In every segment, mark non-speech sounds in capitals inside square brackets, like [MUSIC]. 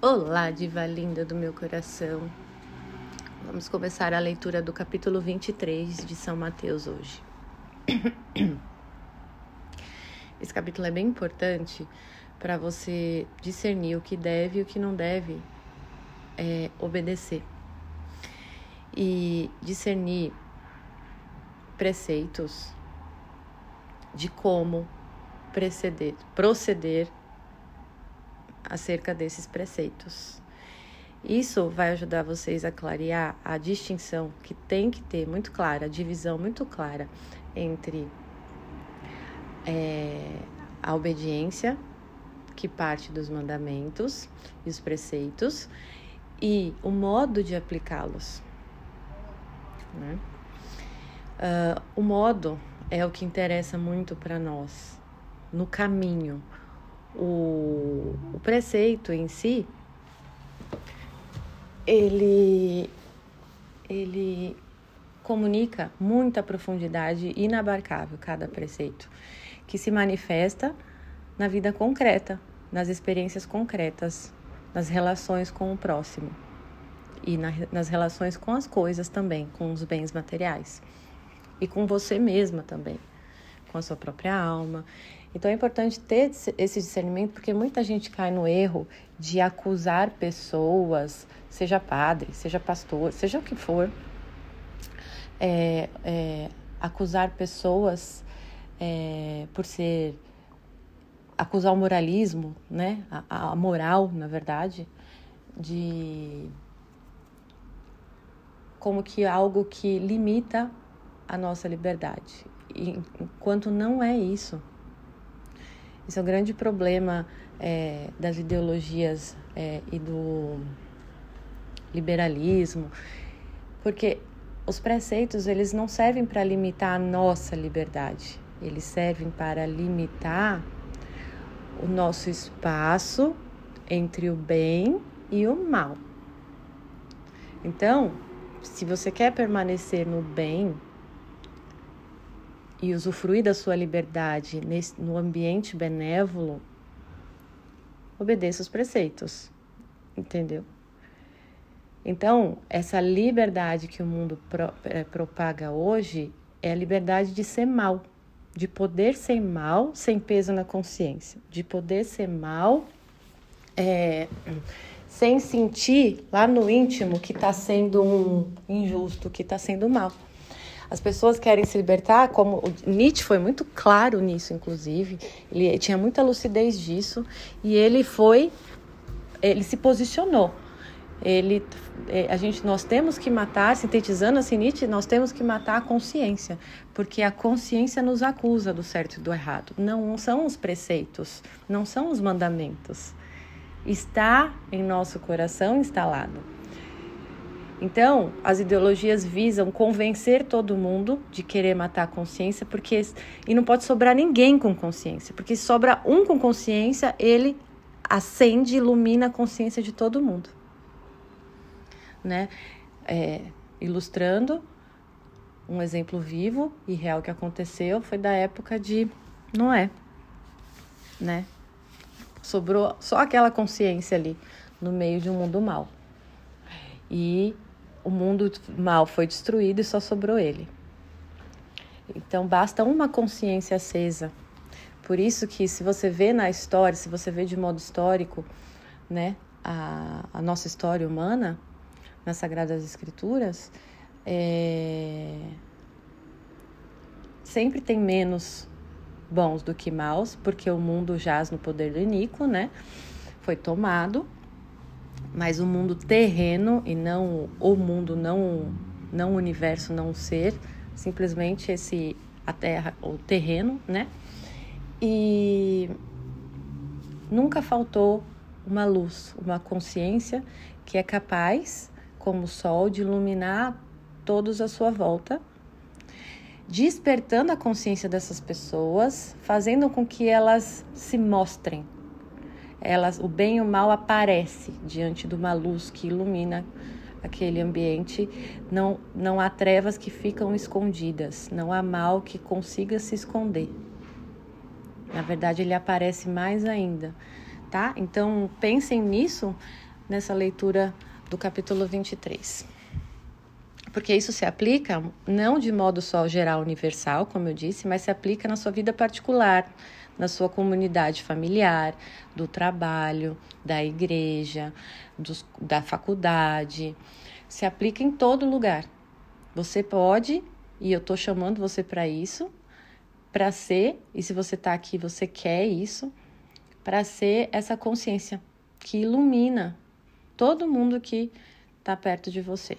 Olá, diva linda do meu coração. Vamos começar a leitura do capítulo 23 de São Mateus hoje. [COUGHS] Esse capítulo é bem importante para você discernir o que deve e o que não deve é, obedecer. E discernir preceitos de como preceder, proceder acerca desses preceitos. Isso vai ajudar vocês a clarear a distinção que tem que ter muito clara, a divisão muito clara entre é, a obediência, que parte dos mandamentos e os preceitos, e o modo de aplicá-los. Né? Uh, o modo é o que interessa muito para nós, no caminho, o, o preceito em si, ele, ele comunica muita profundidade inabarcável, cada preceito, que se manifesta na vida concreta, nas experiências concretas, nas relações com o próximo e na, nas relações com as coisas também, com os bens materiais e com você mesma também, com a sua própria alma. Então é importante ter esse discernimento porque muita gente cai no erro de acusar pessoas, seja padre, seja pastor, seja o que for, é, é, acusar pessoas é, por ser acusar o moralismo, né, a, a moral, na verdade, de como que algo que limita a nossa liberdade, enquanto não é isso. Esse é o grande problema é, das ideologias é, e do liberalismo, porque os preceitos eles não servem para limitar a nossa liberdade, eles servem para limitar o nosso espaço entre o bem e o mal. Então, se você quer permanecer no bem, e usufruir da sua liberdade nesse, no ambiente benévolo, obedeça os preceitos, entendeu? Então, essa liberdade que o mundo pro, é, propaga hoje é a liberdade de ser mal, de poder ser mal sem peso na consciência, de poder ser mal é, sem sentir lá no íntimo que está sendo um injusto, que está sendo mal. As pessoas querem se libertar, como Nietzsche foi muito claro nisso, inclusive. Ele tinha muita lucidez disso e ele foi, ele se posicionou. Ele, é, a gente, nós temos que matar, sintetizando assim Nietzsche, nós temos que matar a consciência, porque a consciência nos acusa do certo e do errado. Não são os preceitos, não são os mandamentos. Está em nosso coração instalado. Então, as ideologias visam convencer todo mundo de querer matar a consciência, porque e não pode sobrar ninguém com consciência, porque se sobra um com consciência, ele acende, ilumina a consciência de todo mundo, né? É, ilustrando um exemplo vivo e real que aconteceu foi da época de Noé, né? Sobrou só aquela consciência ali no meio de um mundo mal. E o mundo mal foi destruído e só sobrou ele. Então basta uma consciência acesa. Por isso que se você vê na história, se você vê de modo histórico, né, a, a nossa história humana nas Sagradas Escrituras, é... sempre tem menos bons do que maus, porque o mundo jaz no poder do Inico, né? Foi tomado mas o mundo terreno e não o mundo, não não o universo, não o ser, simplesmente esse a terra, o terreno, né? E nunca faltou uma luz, uma consciência que é capaz, como o sol, de iluminar todos à sua volta, despertando a consciência dessas pessoas, fazendo com que elas se mostrem elas, o bem e o mal aparece diante de uma luz que ilumina aquele ambiente. Não, não há trevas que ficam escondidas, não há mal que consiga se esconder. Na verdade, ele aparece mais ainda, tá? Então, pensem nisso nessa leitura do capítulo 23. Porque isso se aplica não de modo só geral universal, como eu disse, mas se aplica na sua vida particular, na sua comunidade familiar, do trabalho, da igreja, dos, da faculdade. Se aplica em todo lugar. Você pode, e eu estou chamando você para isso, para ser, e se você está aqui, você quer isso, para ser essa consciência que ilumina todo mundo que está perto de você.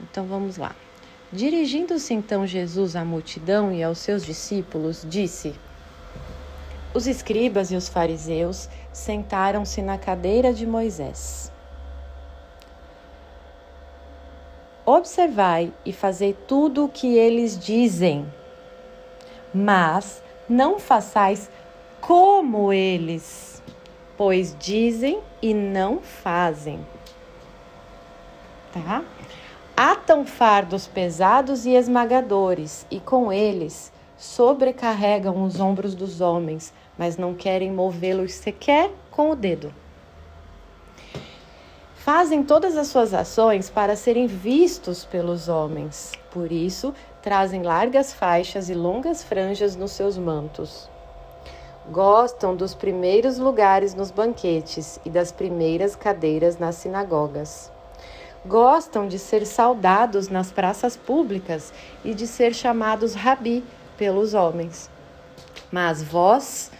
Então vamos lá. Dirigindo-se então Jesus à multidão e aos seus discípulos, disse: Os escribas e os fariseus sentaram-se na cadeira de Moisés. Observai e fazei tudo o que eles dizem, mas não façais como eles, pois dizem e não fazem. Tá? Atam fardos pesados e esmagadores, e com eles sobrecarregam os ombros dos homens, mas não querem movê-los sequer com o dedo. Fazem todas as suas ações para serem vistos pelos homens, por isso trazem largas faixas e longas franjas nos seus mantos. Gostam dos primeiros lugares nos banquetes e das primeiras cadeiras nas sinagogas gostam de ser saudados nas praças públicas e de ser chamados rabi pelos homens. Mas vós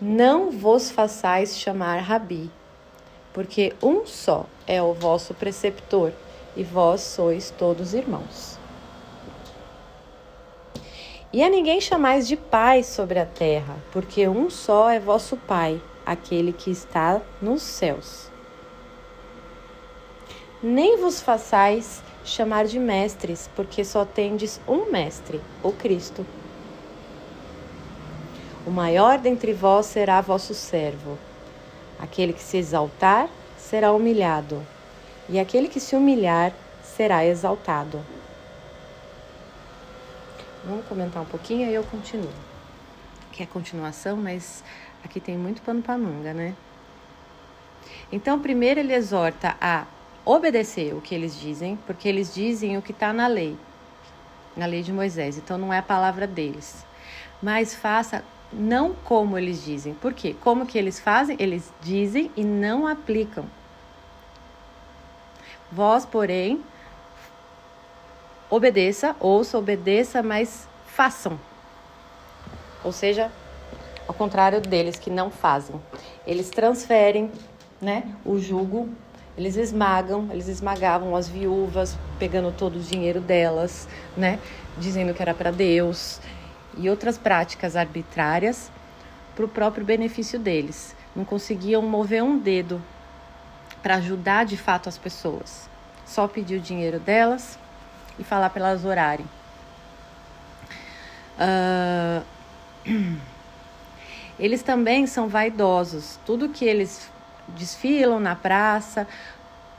não vos façais chamar rabi, porque um só é o vosso preceptor, e vós sois todos irmãos. E a ninguém chamais de pai sobre a terra, porque um só é vosso pai, aquele que está nos céus nem vos façais chamar de mestres, porque só tendes um mestre, o Cristo. O maior dentre vós será vosso servo. Aquele que se exaltar será humilhado, e aquele que se humilhar será exaltado. Vamos comentar um pouquinho e eu continuo. Que é continuação, mas aqui tem muito pano para manga, né? Então, primeiro ele exorta a obedecer o que eles dizem, porque eles dizem o que está na lei, na lei de Moisés. Então não é a palavra deles. Mas faça não como eles dizem. Por quê? Como que eles fazem? Eles dizem e não aplicam. Vós, porém, obedeça, ouça, obedeça, mas façam. Ou seja, ao contrário deles que não fazem. Eles transferem, né, o jugo eles esmagam, eles esmagavam as viúvas, pegando todo o dinheiro delas, né? Dizendo que era para Deus e outras práticas arbitrárias para o próprio benefício deles. Não conseguiam mover um dedo para ajudar de fato as pessoas. Só pedir o dinheiro delas e falar para elas orarem. Uh... [CLEARS THROAT] Eles também são vaidosos. Tudo que eles desfilam na praça,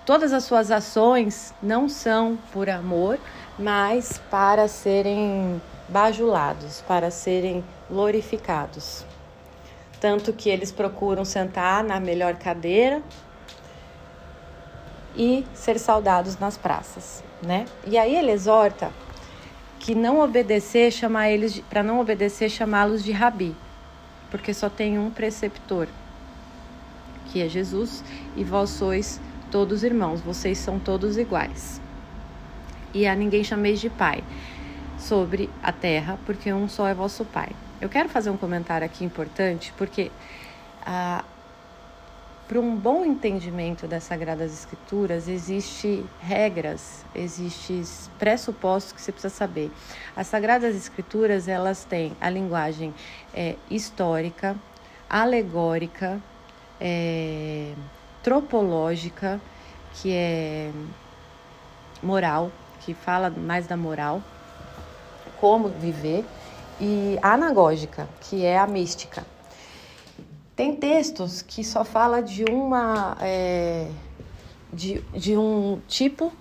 todas as suas ações não são por amor, mas para serem bajulados, para serem glorificados. Tanto que eles procuram sentar na melhor cadeira e ser saudados nas praças, né? E aí ele exorta que não obedecer, chamar eles para não obedecer, chamá-los de rabi, porque só tem um preceptor, que é Jesus, e vós sois todos irmãos, vocês são todos iguais. E a ninguém chameis de pai sobre a terra, porque um só é vosso pai. Eu quero fazer um comentário aqui importante, porque ah, para um bom entendimento das Sagradas Escrituras, existe regras, existem pressupostos que você precisa saber. As Sagradas Escrituras, elas têm a linguagem é, histórica, alegórica, é, tropológica, que é moral, que fala mais da moral, como viver, e anagógica, que é a mística. Tem textos que só fala de uma é, de, de um tipo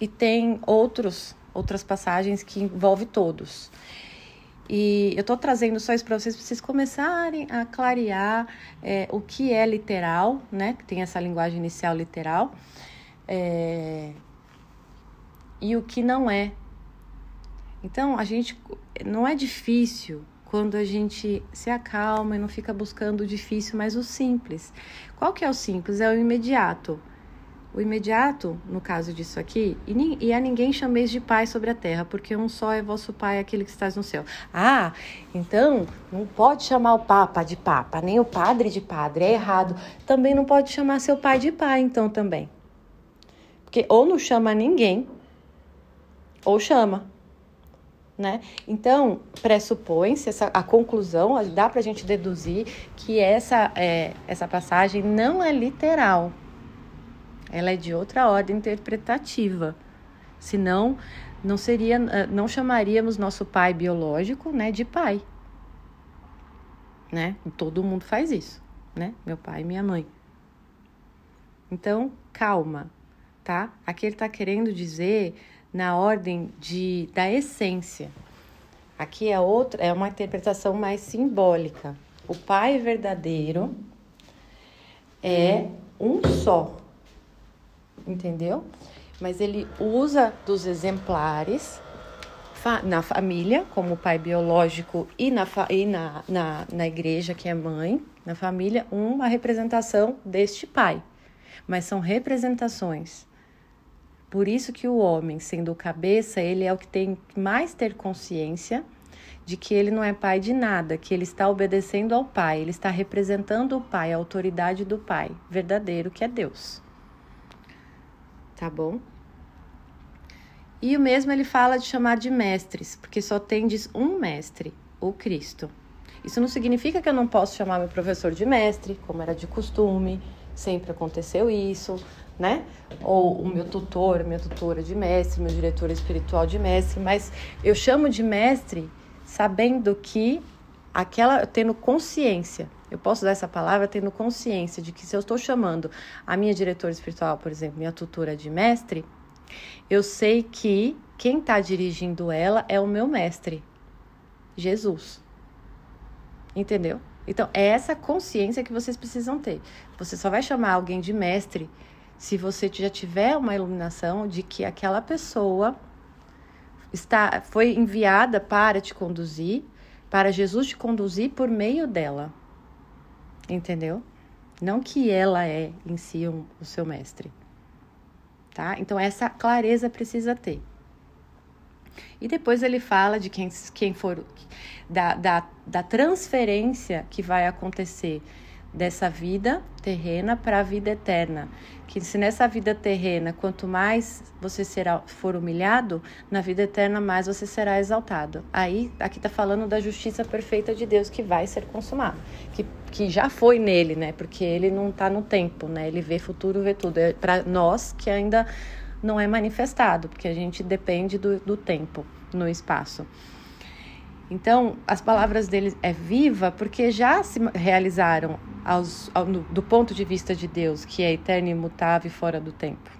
e tem outros outras passagens que envolve todos. E eu estou trazendo só isso para vocês, para vocês começarem a clarear é, o que é literal, né? Que tem essa linguagem inicial literal, é, e o que não é. Então, a gente não é difícil quando a gente se acalma e não fica buscando o difícil, mas o simples. Qual que é o simples? É o imediato. O imediato, no caso disso aqui, e, e a ninguém chameis de pai sobre a terra, porque um só é vosso pai, aquele que estás no céu. Ah, então não pode chamar o papa de papa, nem o padre de padre, é errado. Também não pode chamar seu pai de pai, então também. Porque ou não chama ninguém, ou chama. Né? Então, pressupõe-se a conclusão, dá para a gente deduzir que essa, é, essa passagem não é literal ela é de outra ordem interpretativa. Senão, não seria, eh, não chamaríamos nosso pai biológico, né, de pai. Né? Todo mundo faz isso, né? Meu pai e minha mãe. Então, calma, tá? Aqui ele está querendo dizer na ordem de da essência. Aqui é outra, é uma interpretação mais simbólica. O pai verdadeiro é um só, entendeu? Mas ele usa dos exemplares na família, como pai biológico, e, na, e na, na, na igreja, que é mãe, na família, uma representação deste pai. Mas são representações. Por isso que o homem, sendo cabeça, ele é o que tem mais ter consciência de que ele não é pai de nada, que ele está obedecendo ao pai, ele está representando o pai, a autoridade do pai verdadeiro, que é Deus tá bom? E o mesmo ele fala de chamar de mestres, porque só tem um mestre, o Cristo. Isso não significa que eu não posso chamar meu professor de mestre, como era de costume, sempre aconteceu isso, né? Ou o meu tutor, minha tutora de mestre, meu diretor espiritual de mestre, mas eu chamo de mestre sabendo que aquela tendo consciência eu posso dar essa palavra tendo consciência de que se eu estou chamando a minha diretora espiritual, por exemplo, minha tutora de mestre, eu sei que quem está dirigindo ela é o meu mestre, Jesus. Entendeu? Então, é essa consciência que vocês precisam ter. Você só vai chamar alguém de mestre se você já tiver uma iluminação de que aquela pessoa está foi enviada para te conduzir, para Jesus te conduzir por meio dela entendeu? Não que ela é em si um, o seu mestre, tá? Então essa clareza precisa ter. E depois ele fala de quem, quem for da, da, da transferência que vai acontecer dessa vida terrena para a vida eterna. Que se nessa vida terrena, quanto mais você será, for humilhado, na vida eterna mais você será exaltado. Aí, aqui está falando da justiça perfeita de Deus que vai ser consumada, que, que já foi nele, né? Porque ele não está no tempo, né? Ele vê futuro, vê tudo. É para nós que ainda não é manifestado, porque a gente depende do, do tempo no espaço. Então, as palavras dele é viva porque já se realizaram aos, ao, do ponto de vista de Deus, que é eterno, imutável e fora do tempo.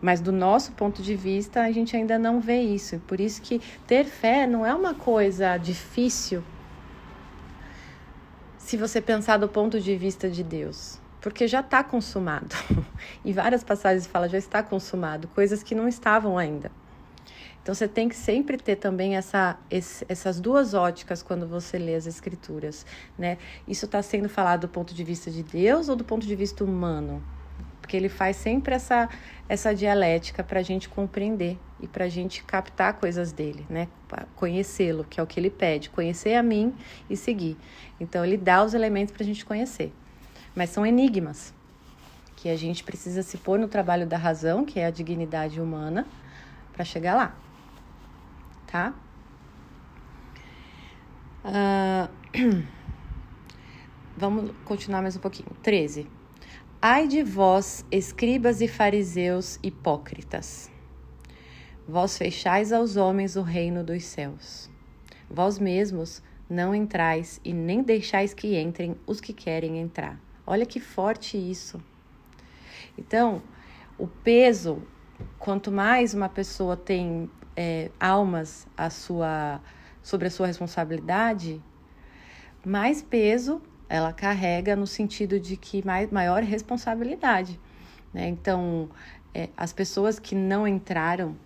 Mas do nosso ponto de vista, a gente ainda não vê isso. Por isso que ter fé não é uma coisa difícil se você pensar do ponto de vista de Deus. Porque já está consumado. [LAUGHS] e várias passagens falam já está consumado, coisas que não estavam ainda. Então você tem que sempre ter também essa, esse, essas duas óticas quando você lê as escrituras, né? Isso está sendo falado do ponto de vista de Deus ou do ponto de vista humano? Porque ele faz sempre essa, essa dialética para a gente compreender e para a gente captar coisas dele, né? Conhecê-lo, que é o que ele pede, conhecer a mim e seguir. Então ele dá os elementos para a gente conhecer, mas são enigmas que a gente precisa se pôr no trabalho da razão, que é a dignidade humana, para chegar lá tá? Uh, [CLEARS THROAT] vamos continuar mais um pouquinho. 13. Ai de vós, escribas e fariseus hipócritas, vós fechais aos homens o reino dos céus. Vós mesmos não entrais e nem deixais que entrem os que querem entrar. Olha que forte isso. Então, o peso, quanto mais uma pessoa tem é, almas à sua sobre a sua responsabilidade, mais peso ela carrega no sentido de que mais, maior responsabilidade. Né? Então, é, as pessoas que não entraram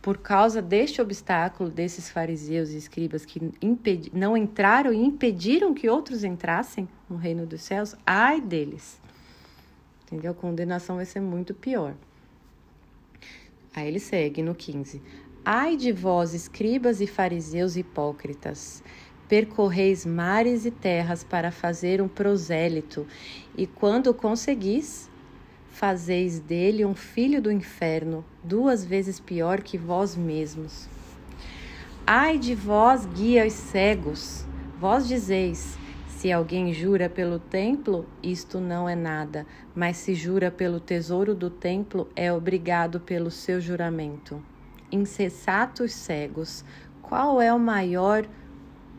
por causa deste obstáculo desses fariseus e escribas que impedi, não entraram e impediram que outros entrassem no reino dos céus, ai deles. Entendeu? A condenação vai ser muito pior. Aí ele segue no 15. Ai de vós, escribas e fariseus hipócritas, percorreis mares e terras para fazer um prosélito, e quando conseguis, fazeis dele um filho do inferno, duas vezes pior que vós mesmos. Ai de vós, guias cegos, vós dizeis: se alguém jura pelo templo, isto não é nada, mas se jura pelo tesouro do templo, é obrigado pelo seu juramento. Insensatos cegos, qual é o maior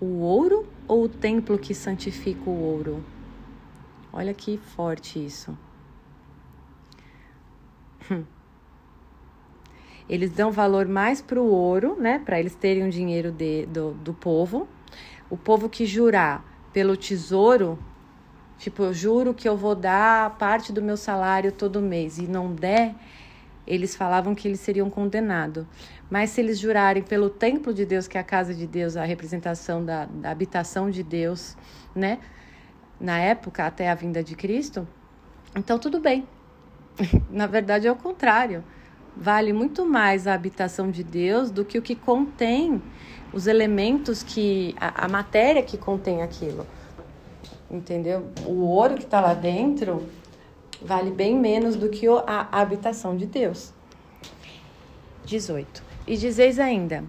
o ouro ou o templo que santifica o ouro? Olha que forte isso. Hum. Eles dão valor mais para o ouro, né? Para eles terem o dinheiro de, do, do povo. O povo que jurar pelo tesouro, tipo, eu juro que eu vou dar parte do meu salário todo mês e não der, eles falavam que eles seriam condenados. Mas se eles jurarem pelo templo de Deus, que é a casa de Deus, a representação da, da habitação de Deus, né? Na época, até a vinda de Cristo, então tudo bem. [LAUGHS] Na verdade, é o contrário. Vale muito mais a habitação de Deus do que o que contém os elementos que. a, a matéria que contém aquilo. Entendeu? O ouro que está lá dentro vale bem menos do que a habitação de Deus. 18. E dizeis ainda: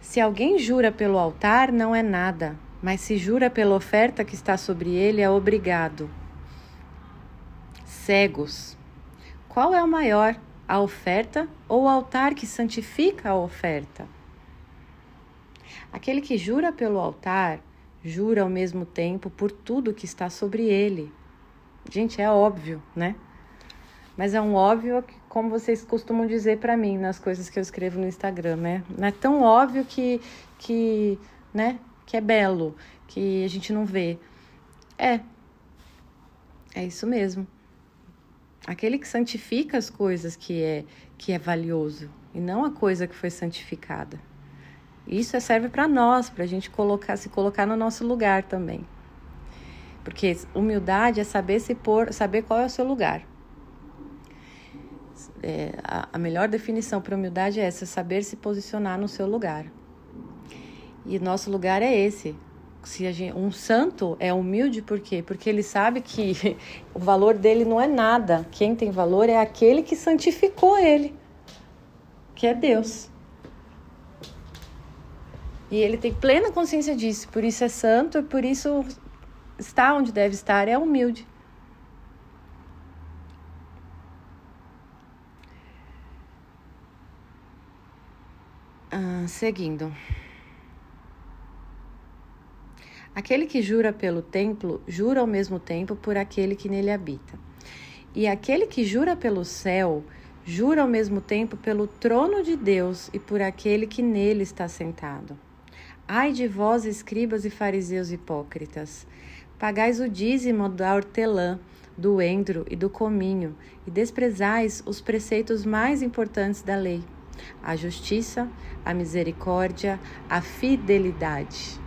se alguém jura pelo altar, não é nada, mas se jura pela oferta que está sobre ele, é obrigado. Cegos. Qual é o maior, a oferta ou o altar que santifica a oferta? Aquele que jura pelo altar, jura ao mesmo tempo por tudo que está sobre ele. Gente, é óbvio, né? Mas é um óbvio que, como vocês costumam dizer para mim nas coisas que eu escrevo no Instagram, né? Não é tão óbvio que, que, né? Que é belo, que a gente não vê. É. É isso mesmo. Aquele que santifica as coisas que é que é valioso e não a coisa que foi santificada. Isso serve para nós, para a gente colocar, se colocar no nosso lugar também. Porque humildade é saber se pôr, saber qual é o seu lugar. É, a, a melhor definição para humildade é essa, saber se posicionar no seu lugar. E nosso lugar é esse. Se gente, um santo é humilde por quê? Porque ele sabe que [LAUGHS] o valor dele não é nada. Quem tem valor é aquele que santificou ele, que é Deus. E ele tem plena consciência disso, por isso é santo e por isso está onde deve estar, é humilde. Ah, seguindo. Aquele que jura pelo templo, jura ao mesmo tempo por aquele que nele habita. E aquele que jura pelo céu, jura ao mesmo tempo pelo trono de Deus e por aquele que nele está sentado. Ai de vós, escribas e fariseus hipócritas, Pagais o dízimo da hortelã, do endro e do cominho, e desprezais os preceitos mais importantes da lei: a justiça, a misericórdia, a fidelidade.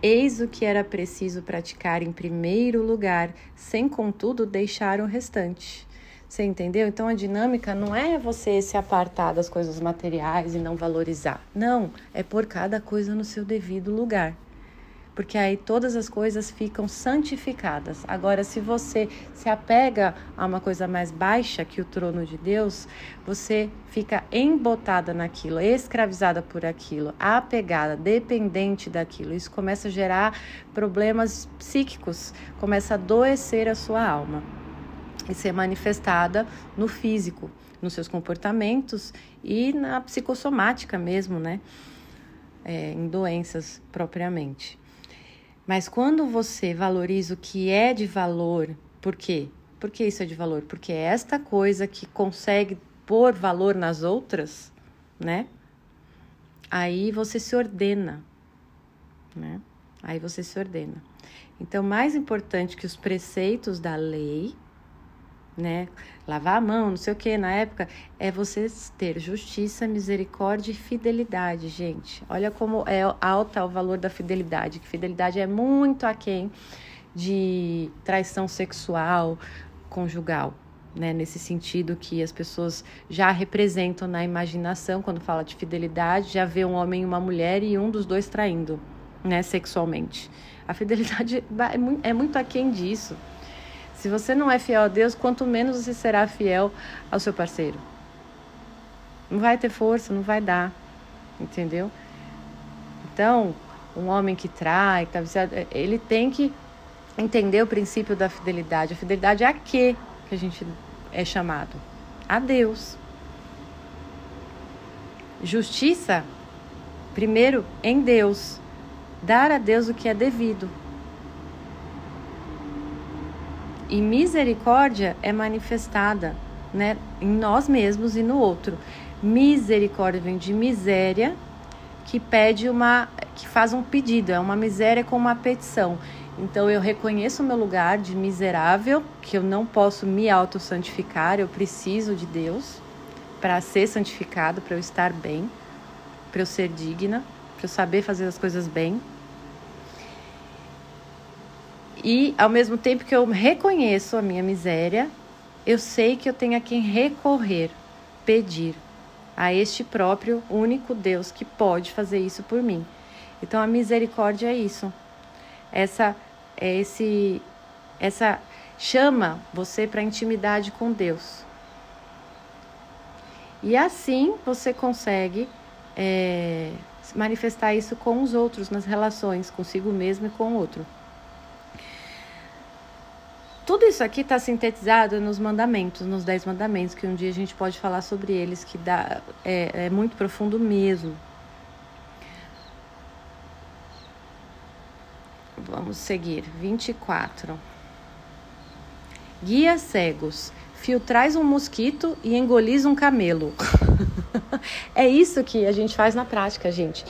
Eis o que era preciso praticar em primeiro lugar, sem contudo deixar o restante. Você entendeu? Então a dinâmica não é você se apartar das coisas materiais e não valorizar. Não, é por cada coisa no seu devido lugar porque aí todas as coisas ficam santificadas. Agora, se você se apega a uma coisa mais baixa que o trono de Deus, você fica embotada naquilo, escravizada por aquilo, apegada, dependente daquilo. Isso começa a gerar problemas psíquicos, começa a adoecer a sua alma e ser manifestada no físico, nos seus comportamentos e na psicossomática mesmo, né? É, em doenças propriamente. Mas quando você valoriza o que é de valor, por quê? Por que isso é de valor? Porque é esta coisa que consegue pôr valor nas outras, né? aí você se ordena, né? Aí você se ordena. Então, mais importante que os preceitos da lei, né? Lavar a mão, não sei o que, na época, é você ter justiça, misericórdia e fidelidade, gente. Olha como é alta o valor da fidelidade, que fidelidade é muito aquém de traição sexual, conjugal, né? Nesse sentido que as pessoas já representam na imaginação, quando fala de fidelidade, já vê um homem e uma mulher e um dos dois traindo, né? Sexualmente. A fidelidade [LAUGHS] é muito aquém disso. Se você não é fiel a Deus, quanto menos você será fiel ao seu parceiro. Não vai ter força, não vai dar. Entendeu? Então, um homem que trai, que tá viciado, ele tem que entender o princípio da fidelidade. A fidelidade é a quê que a gente é chamado? A Deus. Justiça, primeiro, em Deus. Dar a Deus o que é devido. E misericórdia é manifestada né, em nós mesmos e no outro. Misericórdia vem de miséria, que pede uma, que faz um pedido, é uma miséria com uma petição. Então eu reconheço o meu lugar de miserável, que eu não posso me auto-santificar, eu preciso de Deus para ser santificado, para eu estar bem, para eu ser digna, para eu saber fazer as coisas bem. E ao mesmo tempo que eu reconheço a minha miséria, eu sei que eu tenho a quem recorrer, pedir a este próprio único Deus que pode fazer isso por mim. Então a misericórdia é isso. Essa é esse essa chama você para intimidade com Deus. E assim você consegue é, manifestar isso com os outros, nas relações, consigo mesmo e com o outro. Tudo isso aqui está sintetizado nos mandamentos, nos dez mandamentos, que um dia a gente pode falar sobre eles, que dá, é, é muito profundo mesmo. Vamos seguir. 24. Guia cegos. Filtrais um mosquito e engolis um camelo. [LAUGHS] é isso que a gente faz na prática, gente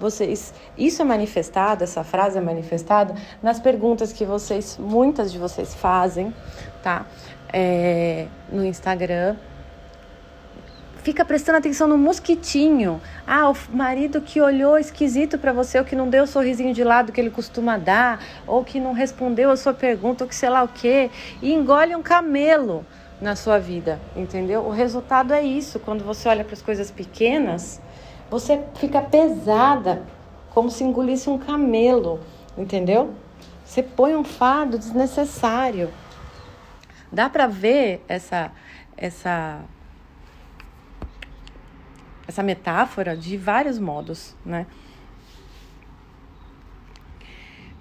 vocês, isso é manifestado, essa frase é manifestada nas perguntas que vocês, muitas de vocês fazem, tá? É, no Instagram. Fica prestando atenção no mosquitinho. Ah, o marido que olhou esquisito para você, ou que não deu o sorrisinho de lado que ele costuma dar, ou que não respondeu a sua pergunta, ou que sei lá o quê, e engole um camelo na sua vida, entendeu? O resultado é isso. Quando você olha para as coisas pequenas, você fica pesada, como se engolisse um camelo, entendeu? Você põe um fardo desnecessário. Dá para ver essa essa essa metáfora de vários modos, né?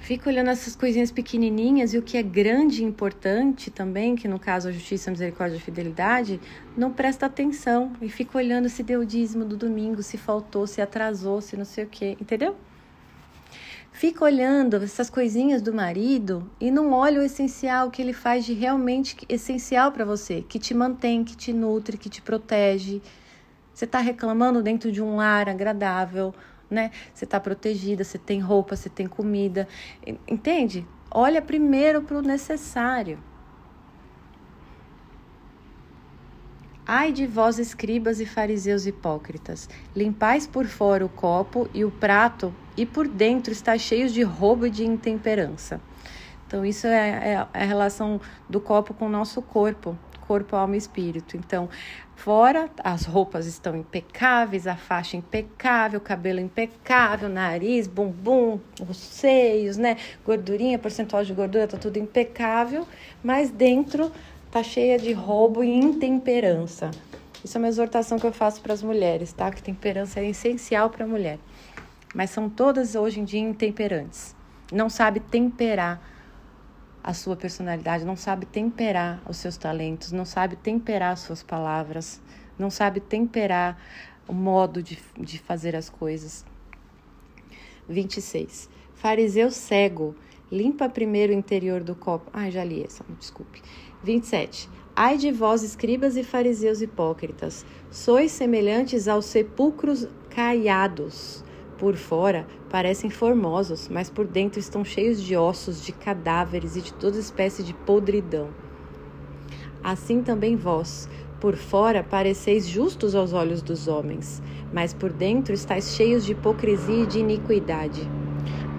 Fica olhando essas coisinhas pequenininhas e o que é grande e importante também, que no caso a justiça, a misericórdia e fidelidade, não presta atenção e fica olhando se deu o dízimo do domingo, se faltou, se atrasou, se não sei o quê, entendeu? Fica olhando essas coisinhas do marido e não olha o essencial que ele faz de realmente essencial para você, que te mantém, que te nutre, que te protege. Você está reclamando dentro de um lar agradável, né? Você está protegida, você tem roupa, você tem comida. Entende? Olha primeiro para o necessário. Ai de vós, escribas e fariseus hipócritas, limpais por fora o copo e o prato, e por dentro está cheio de roubo e de intemperança. Então, isso é, é a relação do copo com o nosso corpo corpo, alma e espírito. Então, fora, as roupas estão impecáveis, a faixa impecável, cabelo impecável, nariz, bumbum, os seios, né? Gordurinha, percentual de gordura, tá tudo impecável, mas dentro tá cheia de roubo e intemperança. Isso é uma exortação que eu faço para as mulheres, tá? Que temperança é essencial para a mulher. Mas são todas hoje em dia intemperantes. Não sabe temperar a sua personalidade, não sabe temperar os seus talentos, não sabe temperar as suas palavras, não sabe temperar o modo de, de fazer as coisas. 26. Fariseu cego, limpa primeiro o interior do copo. Ai, já li essa, desculpe. 27. Ai de vós, escribas e fariseus hipócritas, sois semelhantes aos sepulcros caiados. Por fora parecem formosos, mas por dentro estão cheios de ossos, de cadáveres e de toda espécie de podridão. Assim também vós, por fora pareceis justos aos olhos dos homens, mas por dentro estáis cheios de hipocrisia e de iniquidade.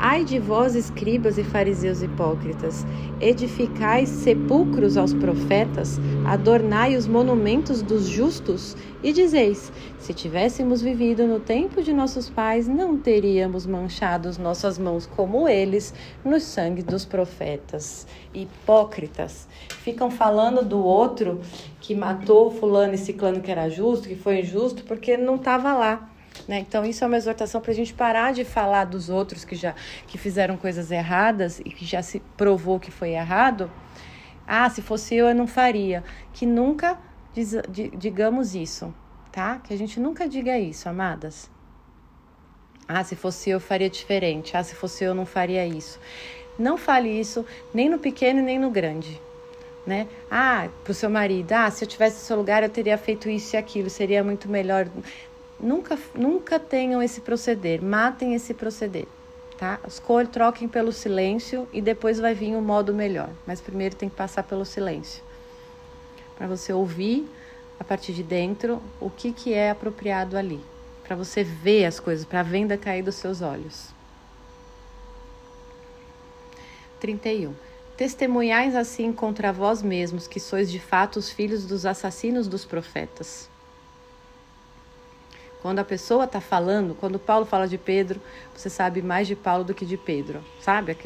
Ai de vós, escribas e fariseus hipócritas, edificais sepulcros aos profetas, adornai os monumentos dos justos, e dizeis: se tivéssemos vivido no tempo de nossos pais, não teríamos manchado nossas mãos como eles no sangue dos profetas. Hipócritas, ficam falando do outro que matou fulano e ciclano que era justo, que foi injusto, porque não estava lá né? Então, isso é uma exortação para a gente parar de falar dos outros que já que fizeram coisas erradas e que já se provou que foi errado. Ah, se fosse eu, eu não faria. Que nunca diz, digamos isso, tá? Que a gente nunca diga isso, amadas. Ah, se fosse eu, eu faria diferente. Ah, se fosse eu, eu não faria isso. Não fale isso nem no pequeno nem no grande. Né? Ah, para o seu marido, ah, se eu tivesse no seu lugar eu teria feito isso e aquilo, seria muito melhor. Nunca, nunca tenham esse proceder, matem esse proceder, tá? Escolhe, troquem pelo silêncio e depois vai vir o um modo melhor. Mas primeiro tem que passar pelo silêncio. Para você ouvir a partir de dentro o que, que é apropriado ali. Para você ver as coisas, para a venda cair dos seus olhos. 31. Testemunhais assim contra vós mesmos que sois de fato os filhos dos assassinos dos profetas. Quando a pessoa está falando, quando Paulo fala de Pedro, você sabe mais de Paulo do que de Pedro. Sabe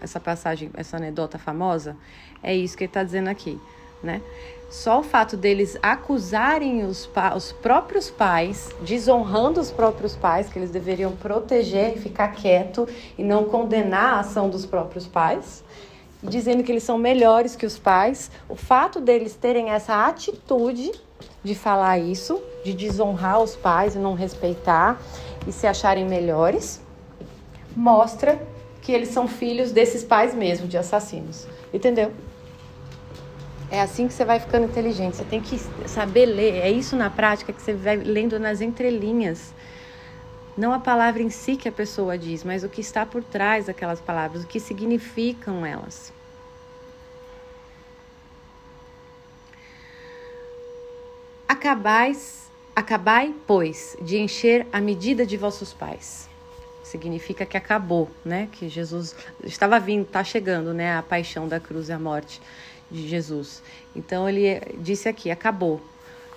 essa passagem, essa anedota famosa? É isso que ele está dizendo aqui, né? Só o fato deles acusarem os, os próprios pais, desonrando os próprios pais, que eles deveriam proteger e ficar quieto e não condenar a ação dos próprios pais, dizendo que eles são melhores que os pais, o fato deles terem essa atitude de falar isso, de desonrar os pais e não respeitar e se acharem melhores, mostra que eles são filhos desses pais mesmo, de assassinos. Entendeu? É assim que você vai ficando inteligente. Você tem que saber ler. É isso na prática que você vai lendo nas entrelinhas. Não a palavra em si que a pessoa diz, mas o que está por trás daquelas palavras, o que significam elas. Acabais, acabai, pois, de encher a medida de vossos pais. Significa que acabou, né? Que Jesus estava vindo, está chegando, né? A paixão da cruz e a morte de Jesus. Então ele disse aqui: acabou.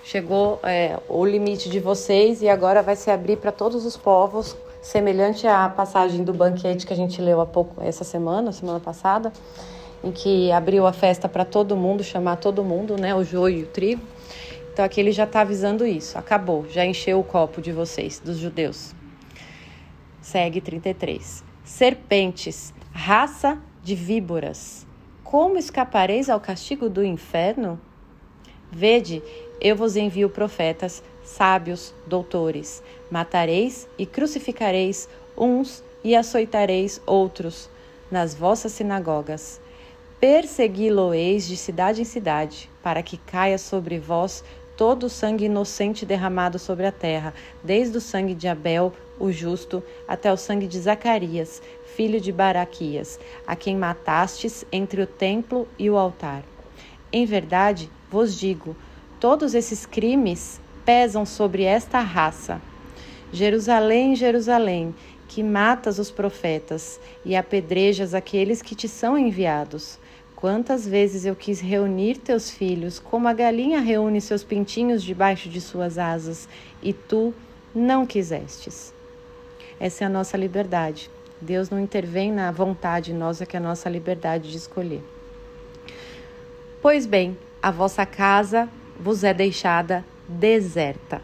Chegou é, o limite de vocês e agora vai se abrir para todos os povos, semelhante à passagem do banquete que a gente leu há pouco, essa semana, semana passada, em que abriu a festa para todo mundo, chamar todo mundo, né? O joio e o trigo. Então aqui ele já está avisando isso. Acabou, já encheu o copo de vocês, dos judeus. Segue 33. Serpentes, raça de víboras, como escapareis ao castigo do inferno? Vede, eu vos envio profetas, sábios, doutores. Matareis e crucificareis uns e açoitareis outros nas vossas sinagogas. Persegui-lo-eis de cidade em cidade, para que caia sobre vós todo o sangue inocente derramado sobre a terra, desde o sangue de Abel, o justo, até o sangue de Zacarias, filho de Baraquias, a quem matastes entre o templo e o altar. Em verdade, vos digo, todos esses crimes pesam sobre esta raça. Jerusalém, Jerusalém, que matas os profetas e apedrejas aqueles que te são enviados. Quantas vezes eu quis reunir teus filhos, como a galinha reúne seus pintinhos debaixo de suas asas, e tu não quisestes. Essa é a nossa liberdade. Deus não intervém na vontade nossa, que é a nossa liberdade de escolher. Pois bem, a vossa casa vos é deixada deserta.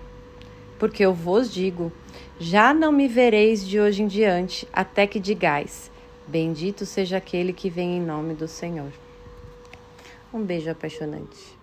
Porque eu vos digo: já não me vereis de hoje em diante, até que digais: Bendito seja aquele que vem em nome do Senhor. Um beijo apaixonante.